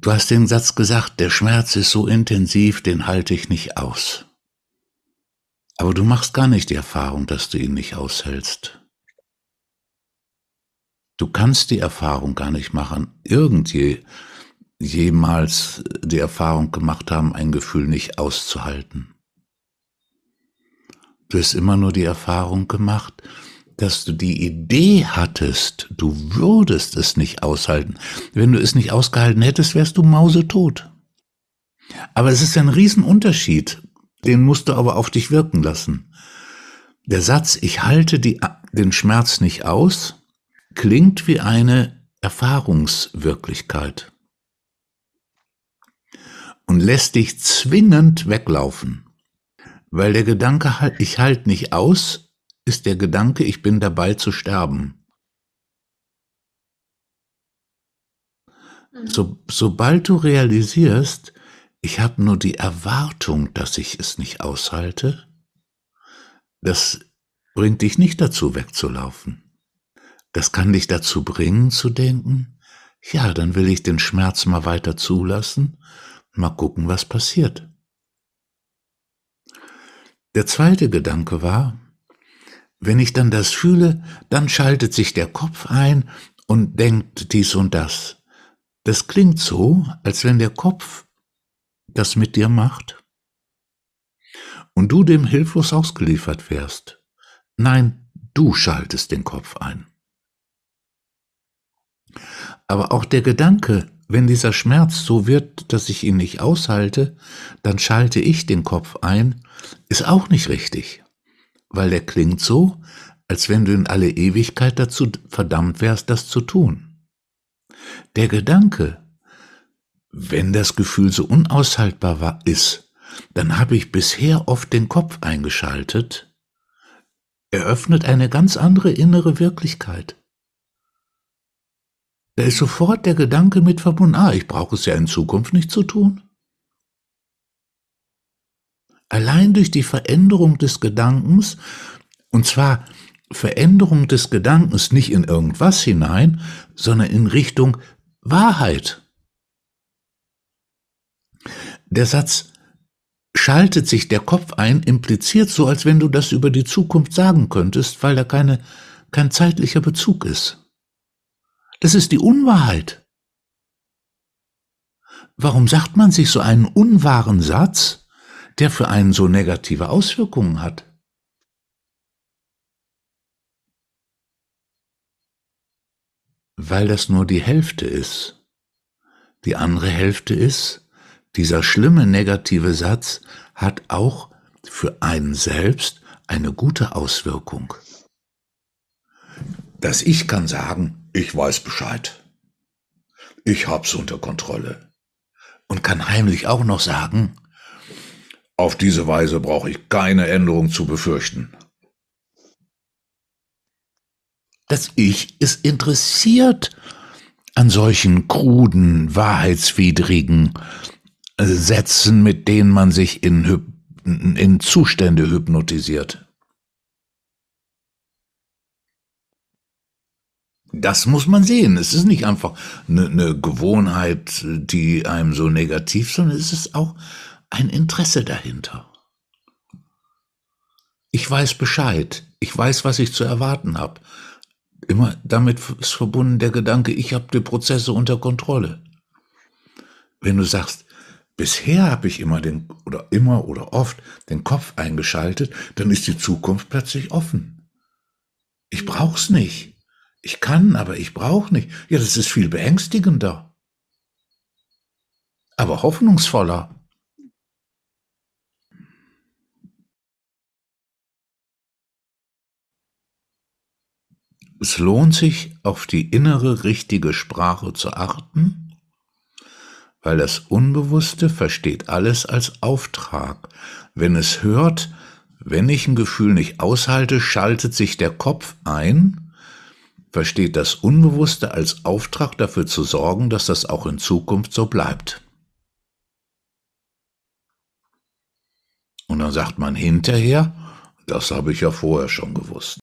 Du hast den Satz gesagt, der Schmerz ist so intensiv, den halte ich nicht aus. Aber du machst gar nicht die Erfahrung, dass du ihn nicht aushältst. Du kannst die Erfahrung gar nicht machen, irgendwie jemals die Erfahrung gemacht haben, ein Gefühl nicht auszuhalten. Du hast immer nur die Erfahrung gemacht, dass du die Idee hattest, du würdest es nicht aushalten. Wenn du es nicht ausgehalten hättest, wärst du mausetot. Aber es ist ein Riesenunterschied, den musst du aber auf dich wirken lassen. Der Satz, ich halte die, den Schmerz nicht aus, klingt wie eine Erfahrungswirklichkeit und lässt dich zwingend weglaufen. Weil der Gedanke, ich halte nicht aus, ist der Gedanke, ich bin dabei zu sterben. Mhm. So, sobald du realisierst, ich habe nur die Erwartung, dass ich es nicht aushalte, das bringt dich nicht dazu wegzulaufen. Das kann dich dazu bringen zu denken, ja, dann will ich den Schmerz mal weiter zulassen, mal gucken, was passiert. Der zweite Gedanke war, wenn ich dann das fühle, dann schaltet sich der Kopf ein und denkt dies und das. Das klingt so, als wenn der Kopf das mit dir macht und du dem hilflos ausgeliefert wärst. Nein, du schaltest den Kopf ein. Aber auch der Gedanke, wenn dieser Schmerz so wird, dass ich ihn nicht aushalte, dann schalte ich den Kopf ein, ist auch nicht richtig, weil der klingt so, als wenn du in alle Ewigkeit dazu verdammt wärst, das zu tun. Der Gedanke, wenn das Gefühl so unaushaltbar war, ist, dann habe ich bisher oft den Kopf eingeschaltet, eröffnet eine ganz andere innere Wirklichkeit. Da ist sofort der Gedanke mit verbunden, ah, ich brauche es ja in Zukunft nicht zu tun. Allein durch die Veränderung des Gedankens, und zwar Veränderung des Gedankens nicht in irgendwas hinein, sondern in Richtung Wahrheit. Der Satz schaltet sich der Kopf ein, impliziert so, als wenn du das über die Zukunft sagen könntest, weil da keine, kein zeitlicher Bezug ist. Das ist die Unwahrheit. Warum sagt man sich so einen unwahren Satz, der für einen so negative Auswirkungen hat? Weil das nur die Hälfte ist. Die andere Hälfte ist, dieser schlimme negative Satz hat auch für einen selbst eine gute Auswirkung. Das Ich kann sagen, ich weiß Bescheid. Ich hab's unter Kontrolle. Und kann heimlich auch noch sagen, auf diese Weise brauche ich keine Änderung zu befürchten. Das Ich ist interessiert an solchen kruden, wahrheitswidrigen Sätzen, mit denen man sich in, in Zustände hypnotisiert. Das muss man sehen. Es ist nicht einfach eine, eine Gewohnheit, die einem so negativ, sondern es ist auch ein Interesse dahinter. Ich weiß Bescheid. Ich weiß, was ich zu erwarten habe. Immer damit ist verbunden der Gedanke, ich habe die Prozesse unter Kontrolle. Wenn du sagst, bisher habe ich immer den oder immer oder oft den Kopf eingeschaltet, dann ist die Zukunft plötzlich offen. Ich brauch's nicht. Ich kann, aber ich brauche nicht. Ja, das ist viel beängstigender. Aber hoffnungsvoller. Es lohnt sich, auf die innere richtige Sprache zu achten, weil das Unbewusste versteht alles als Auftrag. Wenn es hört, wenn ich ein Gefühl nicht aushalte, schaltet sich der Kopf ein versteht das Unbewusste als Auftrag dafür zu sorgen, dass das auch in Zukunft so bleibt. Und dann sagt man hinterher, das habe ich ja vorher schon gewusst.